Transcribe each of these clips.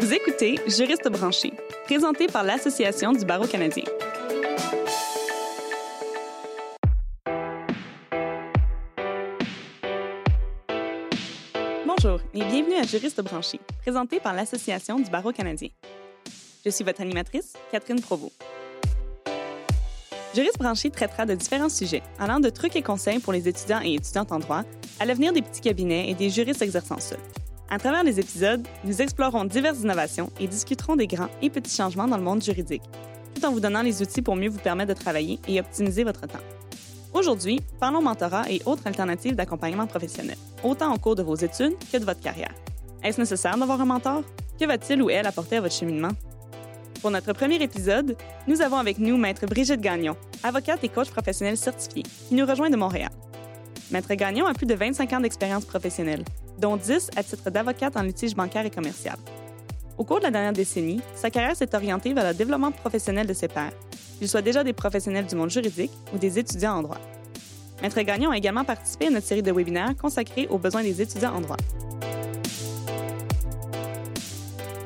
Vous écoutez Juriste branché, présenté par l'Association du barreau canadien. Bonjour et bienvenue à Juriste branché, présenté par l'Association du barreau canadien. Je suis votre animatrice, Catherine Provost. Juriste branché traitera de différents sujets, allant de trucs et conseils pour les étudiants et étudiantes en droit à l'avenir des petits cabinets et des juristes exerçant seuls. À travers les épisodes, nous explorerons diverses innovations et discuterons des grands et petits changements dans le monde juridique, tout en vous donnant les outils pour mieux vous permettre de travailler et optimiser votre temps. Aujourd'hui, parlons mentorat et autres alternatives d'accompagnement professionnel, autant au cours de vos études que de votre carrière. Est-ce nécessaire d'avoir un mentor? Que va-t-il ou elle apporter à votre cheminement? Pour notre premier épisode, nous avons avec nous Maître Brigitte Gagnon, avocate et coach professionnel certifiée, qui nous rejoint de Montréal. Maître Gagnon a plus de 25 ans d'expérience professionnelle, dont 10 à titre d'avocate en litige bancaire et commercial. Au cours de la dernière décennie, sa carrière s'est orientée vers le développement professionnel de ses pairs, qu'ils soient déjà des professionnels du monde juridique ou des étudiants en droit. Maître Gagnon a également participé à notre série de webinaires consacrée aux besoins des étudiants en droit.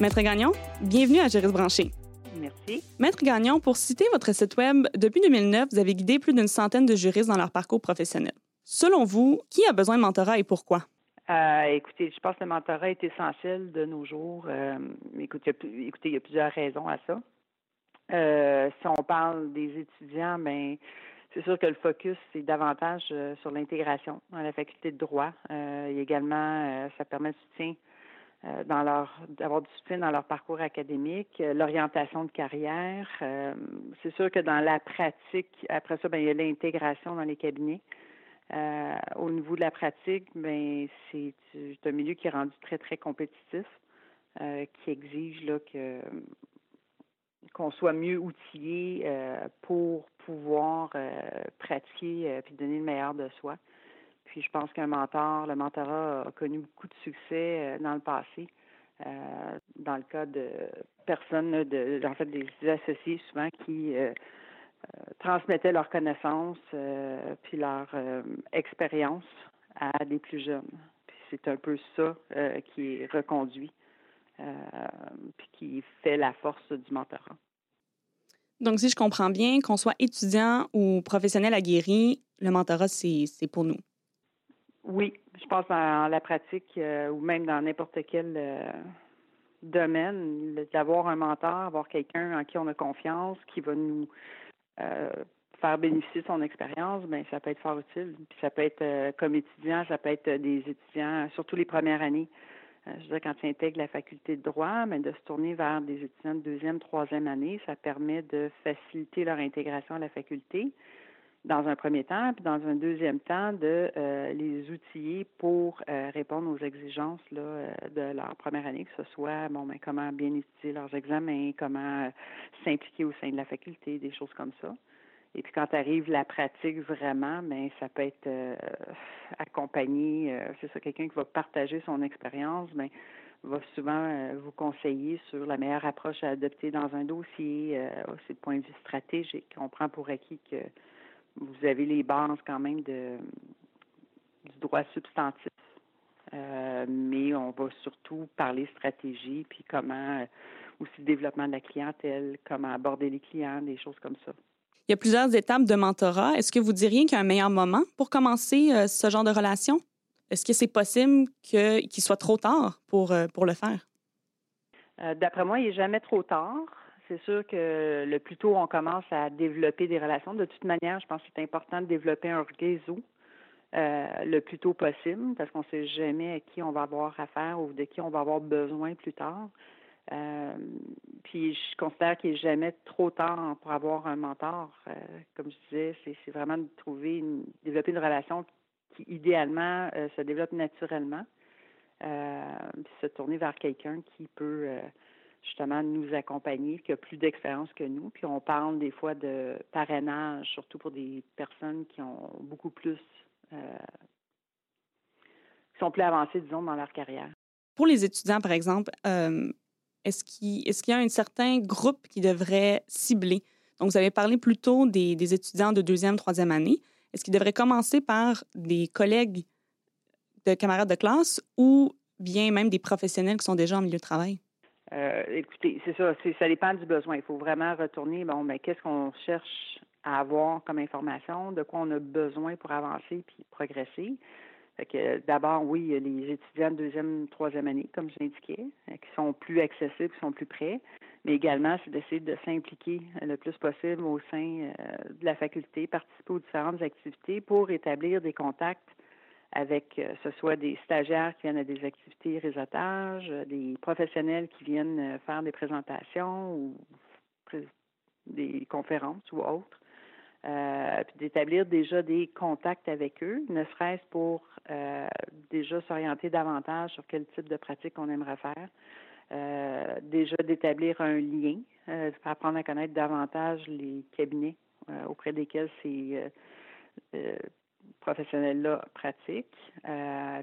Maître Gagnon, bienvenue à Juriste Branché. Merci. Maître Gagnon, pour citer votre site Web, depuis 2009, vous avez guidé plus d'une centaine de juristes dans leur parcours professionnel. Selon vous, qui a besoin de mentorat et pourquoi? Euh, écoutez, je pense que le mentorat est essentiel de nos jours. Euh, écoutez, écoutez, il y a plusieurs raisons à ça. Euh, si on parle des étudiants, ben c'est sûr que le focus c'est davantage sur l'intégration dans la faculté de droit. Et également, ça permet de soutien dans leur d'avoir du soutien dans leur parcours académique, l'orientation de carrière. c'est sûr que dans la pratique, après ça, ben il y a l'intégration dans les cabinets. Euh, au niveau de la pratique, ben c'est un milieu qui est rendu très très compétitif, euh, qui exige là que qu'on soit mieux outillé euh, pour pouvoir pratiquer puis donner le meilleur de soi. Puis je pense qu'un mentor, le mentorat a connu beaucoup de succès dans le passé. dans le cas de personnes, de, en fait, des associés souvent qui transmettaient leurs connaissances euh, puis leur euh, expérience à des plus jeunes. Puis c'est un peu ça qui est reconduit puis qui fait la force du mentorat. Donc, si je comprends bien, qu'on soit étudiant ou professionnel aguerri, le mentorat, c'est pour nous. Oui, je pense dans la pratique ou même dans n'importe quel domaine, d'avoir un mentor, avoir quelqu'un en qui on a confiance, qui va nous euh, faire bénéficier de son expérience, ben ça peut être fort utile. Puis ça peut être euh, comme étudiant, ça peut être des étudiants, surtout les premières années. Euh, je veux dire, quand tu intègres la faculté de droit, mais de se tourner vers des étudiants de deuxième, troisième année, ça permet de faciliter leur intégration à la faculté dans un premier temps, puis dans un deuxième temps, de les outiller pour répondre aux exigences là, de leur première année, que ce soit bon ben comment bien étudier leurs examens, comment s'impliquer au sein de la faculté, des choses comme ça. Et puis quand arrive la pratique vraiment, ben ça peut être euh, accompagné, euh, c'est ça, quelqu'un qui va partager son expérience, ben va souvent euh, vous conseiller sur la meilleure approche à adopter dans un dossier, aussi de point de vue stratégique. On prend pour acquis que vous avez les bases quand même de du droit substantif. mais on va surtout parler stratégie, puis comment aussi développement de la clientèle, comment aborder les clients, des choses comme ça. Il y a plusieurs étapes de mentorat. Est-ce que vous diriez qu'il y a un meilleur moment pour commencer euh, ce genre de relation? Est-ce que c'est possible qu'il soit trop tard pour, euh, pour le faire? Euh, d'après moi, il n'est jamais trop tard. C'est sûr que le plus tôt on commence à développer des relations, de toute manière, je pense que c'est important de développer un réseau le plus tôt possible parce qu'on ne sait jamais à qui on va avoir affaire ou de qui on va avoir besoin plus tard. Euh, puis je considère qu'il n'est jamais trop tard pour avoir un mentor. Euh, comme je disais, c'est vraiment de trouver, une, développer une relation qui idéalement euh, se développe naturellement. puis se tourner vers quelqu'un qui peut justement nous accompagner, qui a plus d'expérience que nous. Puis on parle des fois de parrainage, surtout pour des personnes qui ont beaucoup plus, qui sont plus avancées, disons, dans leur carrière. Pour les étudiants, par exemple, est-ce qu'il y a un certain groupe qui devrait cibler? Donc, vous avez parlé plutôt des, des étudiants de deuxième, troisième année. Est-ce qu'ils devraient commencer par des collègues de camarades de classe ou bien même des professionnels qui sont déjà en milieu de travail? Euh, écoutez, c'est ça, ça dépend du besoin. Il faut vraiment retourner, bon, mais qu'est-ce qu'on cherche à avoir comme information, de quoi on a besoin pour avancer puis progresser? Fait que d'abord, oui, les étudiants de deuxième, troisième année, comme je l'indiquais, euh, qui sont plus accessibles, qui sont plus prêts, mais également, c'est d'essayer de s'impliquer le plus possible au sein euh, de la faculté, participer aux différentes activités pour établir des contacts avec euh, ce soit des stagiaires qui viennent à des activités réseautage, des professionnels qui viennent faire des présentations ou des conférences ou autres. Euh, puis d'établir déjà des contacts avec eux, ne serait-ce pour euh, déjà s'orienter davantage sur quel type de pratique on aimerait faire. Euh, déjà d'établir un lien, apprendre à connaître davantage les cabinets auprès desquels ces professionnels-là pratiquent,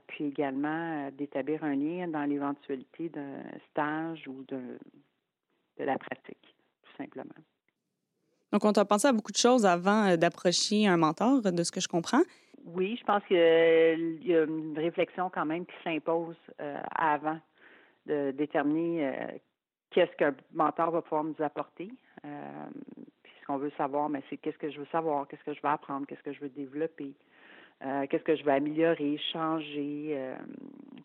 puis également d'établir un lien dans l'éventualité d'un stage ou de, de la pratique, tout simplement. Donc, on t'a pensé à beaucoup de choses avant euh, d'approcher un mentor, de ce que je comprends. Oui, je pense qu'il y a une réflexion quand même qui s'impose euh, avant de déterminer euh, qu'est-ce qu'un mentor va pouvoir nous apporter. Qu'on veut savoir, mais c'est qu'est-ce que je veux savoir, qu'est-ce que je veux apprendre, qu'est-ce que je veux développer, qu'est-ce que je veux améliorer, changer,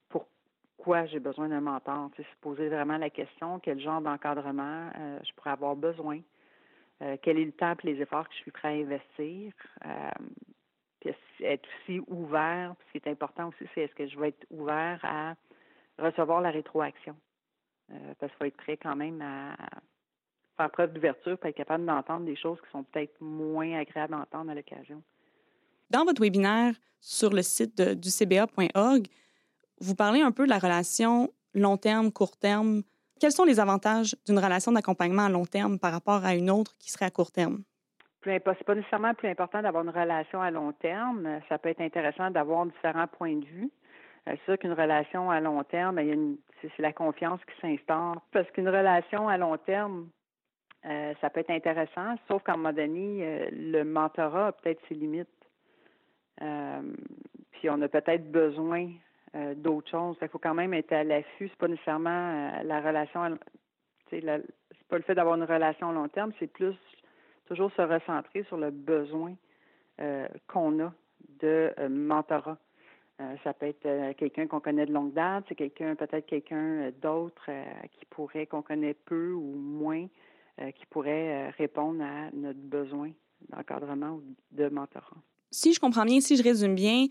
pourquoi j'ai besoin d'un mentor. C'est se poser vraiment la question, quel genre d'encadrement je pourrais avoir besoin. Euh, quel est le temps et les efforts que je suis prêt à investir. Euh, puis être aussi ouvert. Ce qui est important aussi, c'est est-ce que je vais être ouvert à recevoir la rétroaction. Euh, parce qu'il faut être prêt quand même à faire preuve d'ouverture pour être capable d'entendre des choses qui sont peut-être moins agréables d'entendre à l'occasion. Dans votre webinaire sur le site du cba.org, vous parlez un peu de la relation long terme, court terme quels sont les avantages d'une relation d'accompagnement à long terme par rapport à une autre qui serait à court terme? n'est pas nécessairement plus important d'avoir une relation à long terme. Ça peut être intéressant d'avoir différents points de vue. Euh, c'est sûr qu'une relation à long terme, c'est la confiance qui s'instaure. Parce qu'une relation à long terme, euh, ça peut être intéressant, sauf qu'à un euh, le mentorat a peut-être ses limites. puis on a peut-être besoin euh, d'autres choses. Il faut quand même être à l'affût. C'est pas nécessairement euh, la relation, c'est pas le fait d'avoir une relation à long terme, c'est plus toujours se recentrer sur le besoin euh, qu'on a de mentorat. ça peut être quelqu'un qu'on connaît de longue date, c'est quelqu'un, peut-être quelqu'un d'autre qui pourrait, qu'on connaît peu ou moins, qui pourrait répondre à notre besoin d'encadrement ou de mentorat. Si je comprends bien, si je résume bien,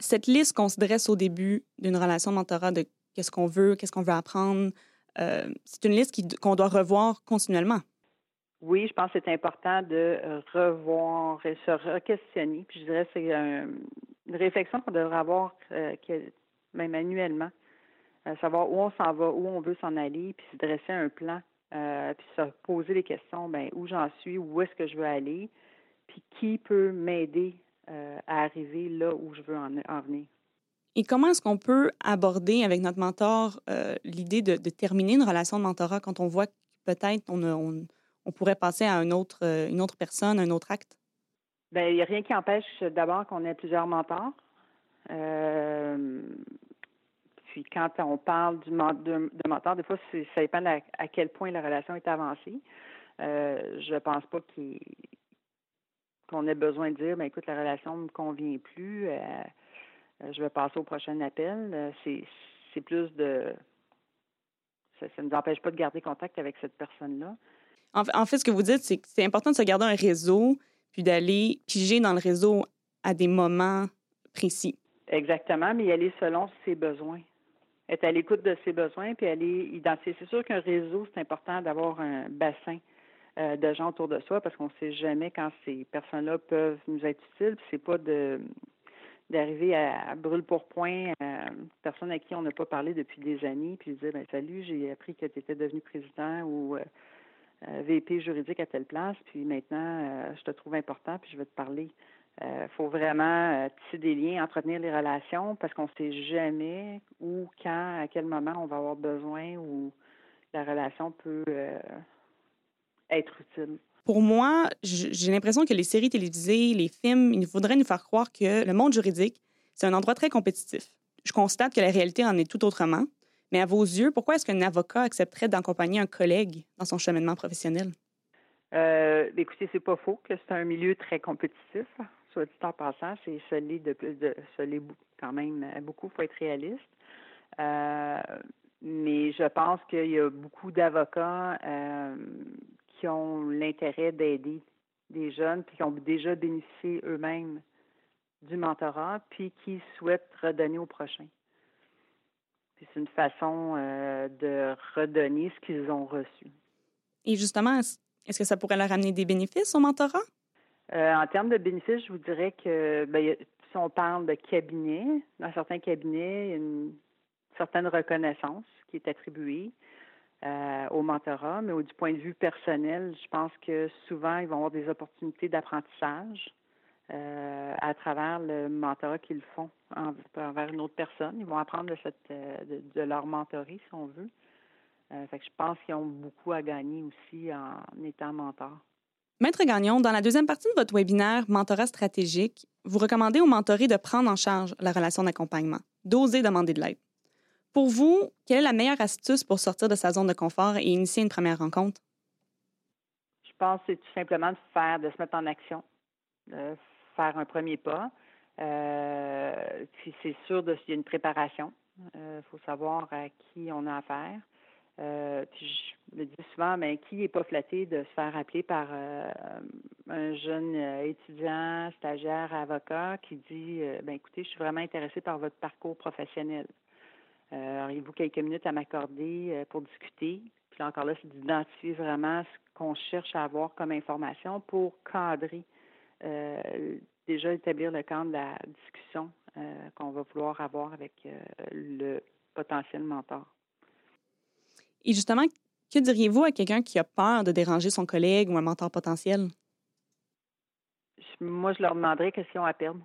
cette liste qu'on se dresse au début d'une relation de mentorat de qu'est-ce qu'on veut, qu'est-ce qu'on veut apprendre, euh, c'est une liste qu'on doit revoir continuellement. Oui, je pense que c'est important de revoir et se re-questionner. Puis je dirais que c'est une réflexion qu'on devrait avoir euh, même annuellement. Euh, savoir où on s'en va, où on veut s'en aller, puis se dresser un plan, puis se poser des questions, ben où j'en suis, où est-ce que je veux aller, puis qui peut m'aider euh, à arriver là où je veux en, venir. Et comment est-ce qu'on peut aborder avec notre mentor euh, l'idée de, terminer une relation de mentorat quand on voit que peut-être on, on, pourrait passer à une autre, euh, une autre personne, un autre acte? Bien, il n'y a rien qui empêche d'abord qu'on ait plusieurs mentors. Puis quand on parle du, de, de mentor, des fois, ça dépend à, à, quel point la relation est avancée. je ne pense pas qu'il qu'on ait besoin de dire, ben écoute, la relation ne me convient plus, euh, euh, je vais passer au prochain appel. Euh, c'est, plus de... Ça, ne nous empêche pas de garder contact avec cette personne-là. En, fait, ce que vous dites, c'est que c'est important de se garder un réseau, puis d'aller piger dans le réseau à des moments précis. Exactement, mais y aller selon ses besoins. Être à l'écoute de ses besoins, puis aller identifier. C'est sûr qu'un réseau, c'est important d'avoir un bassin euh, de gens autour de soi parce qu'on ne sait jamais quand ces personnes-là peuvent nous être utiles. c'est pas de d'arriver à, brûle pour point euh, personne à qui on n'a pas parlé depuis des années puis dire ben salut j'ai appris que tu étais devenu président ou euh VP juridique à telle place puis maintenant je te trouve important puis je vais te parler il faut vraiment tisser des liens, entretenir les relations parce qu'on ne sait jamais où, quand, à quel moment on va avoir besoin ou la relation peut être utile. Pour moi, j'ai l'impression que les séries télévisées, les films, il faudrait nous faire croire que le monde juridique, c'est un endroit très compétitif. Je constate que la réalité en est tout autrement. Mais à vos yeux, pourquoi est-ce qu'un avocat accepterait d'accompagner un collègue dans son cheminement professionnel? Euh, écoutez, c'est pas faux que c'est un milieu très compétitif. Soit dit en passant, c'est solide de plus de quand même beaucoup, il faut être réaliste. Euh, mais je pense qu'il y a beaucoup d'avocats euh, qui ont l'intérêt d'aider des jeunes, puis qui ont déjà bénéficié eux-mêmes du mentorat, puis qui souhaitent redonner au prochain. C'est une façon euh, de redonner ce qu'ils ont reçu. Et justement, est-ce que ça pourrait leur amener des bénéfices au mentorat? Euh, en termes de bénéfices, je vous dirais que ben, si on parle de cabinet, dans certains cabinets, il y a une certaine reconnaissance qui est attribuée euh, au mentorat, mais du point de vue personnel, je pense que souvent, ils vont avoir des opportunités d'apprentissage euh, à travers le mentorat qu'ils font envers une autre personne. Ils vont apprendre de, cette, euh, de, leur mentorie, si on veut. je pense qu'ils ont beaucoup à gagner aussi en étant mentor. Maître Gagnon, dans la deuxième partie de votre webinaire Mentorat stratégique, vous recommandez aux mentorés de prendre en charge la relation d'accompagnement, d'oser demander de l'aide. Pour vous, quelle est la meilleure astuce pour sortir de sa zone de confort et initier une première rencontre? Je pense que c'est tout simplement de faire, de se mettre en action, de faire un premier pas. Euh, puis c'est sûr qu'il y a une préparation. Il euh, faut savoir à qui on a affaire. Euh, puis je me dis souvent, mais qui n'est pas flatté de se faire appeler par un jeune étudiant, stagiaire, avocat qui dit, ben écoutez, je suis vraiment intéressé par votre parcours professionnel. Euh, Auriez-vous quelques minutes à m'accorder euh, pour discuter? Puis là, encore là, c'est d'identifier vraiment ce qu'on cherche à avoir comme information pour cadrer, euh, déjà établir le cadre de la discussion qu'on va vouloir avoir avec le potentiel mentor. Et justement, que diriez-vous à quelqu'un qui a peur de déranger son collègue ou un mentor potentiel? Moi, je leur demanderais qu'est-ce qu'ils ont à perdre.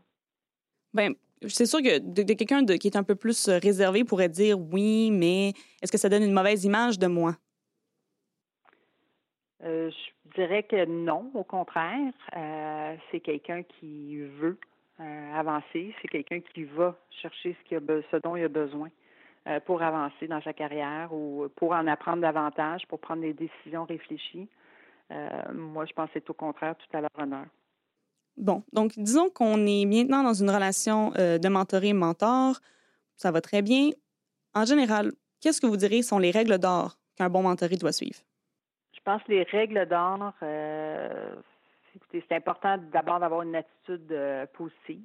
Bien, c'est sûr que de, quelqu'un qui est un peu plus euh, réservé pourrait dire oui, mais est-ce que ça donne une mauvaise image de moi? Euh, je dirais que non, au contraire. Euh, c'est quelqu'un qui veut avancer, c'est quelqu'un qui va chercher ce, a, ce dont il a besoin pour avancer dans sa carrière ou pour en apprendre davantage, pour prendre des décisions réfléchies. moi, je pense que c'est au contraire tout à leur honneur. Bon, donc disons qu'on est maintenant dans une relation euh, de mentoré-mentor. Ça va très bien. En général, qu'est-ce que vous direz sont les règles d'or qu'un bon mentoré doit suivre? Je pense que les règles d'or, euh, c'est important d'abord d'avoir une attitude euh, positive.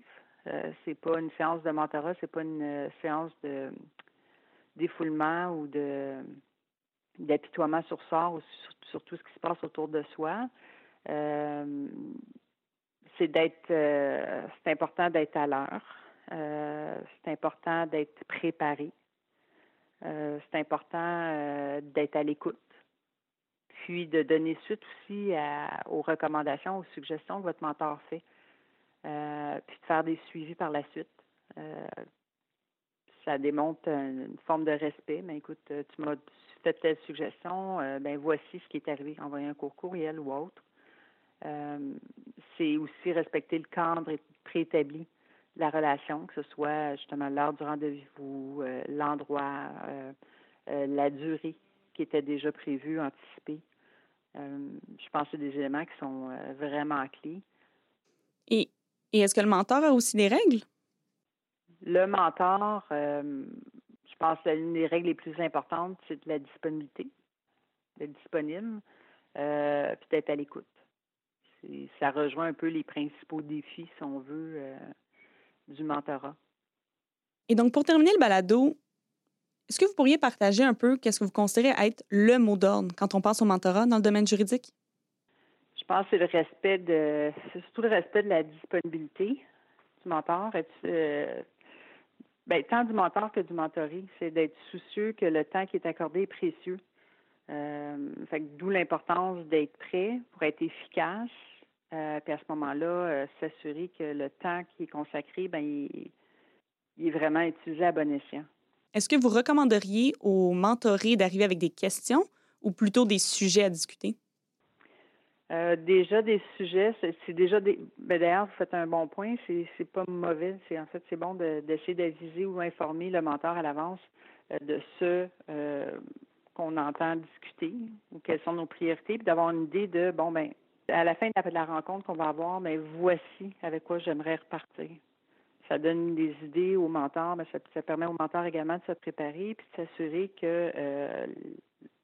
c'est pas une séance de mentorat, c'est pas une séance de défoulement ou de d'apitoiement sur sort ou sur, tout ce qui se passe autour de soi c'est d'être, euh, c'est important d'être à l'heure. Euh, c'est important d'être préparé. Euh, c'est important d'être à l'écoute. Puis de donner suite aussi aux recommandations, aux suggestions que votre mentor fait. puis de faire des suivis par la suite. Ça démontre une, forme de respect. Mais écoute, tu m'as fait telle suggestion, ben voici ce qui est arrivé. Envoyer un court courriel ou autre. Euh, c'est aussi respecter le cadre préétabli de la relation, que ce soit justement l'heure du rendez-vous, euh, l'endroit, euh, la durée qui était déjà prévue, anticipée. je pense que c'est des éléments qui sont vraiment clés. Et, et est-ce que le mentor a aussi des règles? Le mentor, je pense que l'une des règles les plus importantes, c'est de la disponibilité, d'être disponible, puis d'être à l'écoute ça rejoint un peu les principaux défis, si on veut, euh, du mentorat. Et donc, pour terminer le balado, est-ce que vous pourriez partager un peu qu'est-ce que vous considérez être le mot d'ordre quand on passe au mentorat dans le domaine juridique? Je pense que c'est le respect de, surtout le respect de la disponibilité du mentor. Euh, ben, tant du mentor que du mentoré, c'est d'être soucieux que le temps qui est accordé est précieux. Euh, d'où l'importance d'être prêt pour être efficace, euh, puis à ce moment-là, euh, s'assurer que le temps qui est consacré, ben, il, est vraiment utilisé à bon escient. Est-ce que vous recommanderiez aux mentorés d'arriver avec des questions ou plutôt des sujets à discuter? Euh, déjà des sujets, c'est déjà des. Ben D'ailleurs, vous faites un bon point. C'est pas mauvais. C'est en fait c'est bon d'essayer d'aviser ou informer le mentor à l'avance de ce qu'on entend discuter ou quelles sont nos priorités, puis d'avoir une idée de, bon, ben à la fin de la rencontre qu'on va avoir, mais ben, voici avec quoi j'aimerais repartir. Ça donne des idées aux mentors, mais ça, permet aux mentors également de se préparer puis de s'assurer que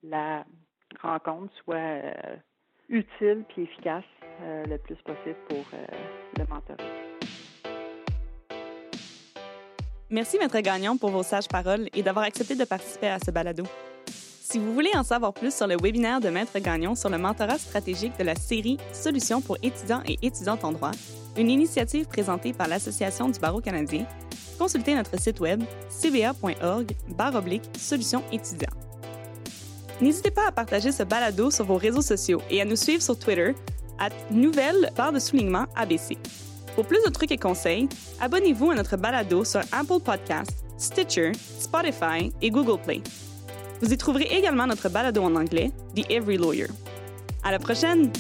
la rencontre soit euh, utile puis efficace euh, le plus possible pour euh, le mentorat. Merci, Maître Gagnon, pour vos sages paroles et d'avoir accepté de participer à ce balado. Si vous voulez en savoir plus sur le webinaire de Maître Gagnon sur le mentorat stratégique de la série Solutions pour étudiants et étudiantes en droit, une initiative présentée par l'Association du barreau canadien, consultez notre site web cba.org solutions étudiants. N'hésitez pas à partager ce balado sur vos réseaux sociaux et à nous suivre sur Twitter à nouvelle barre de soulignement ABC. Pour plus de trucs et conseils, abonnez-vous à notre balado sur Apple Podcasts, Stitcher, Spotify et Google Play. Vous y trouverez également notre balado en anglais, The Every Lawyer. À la prochaine!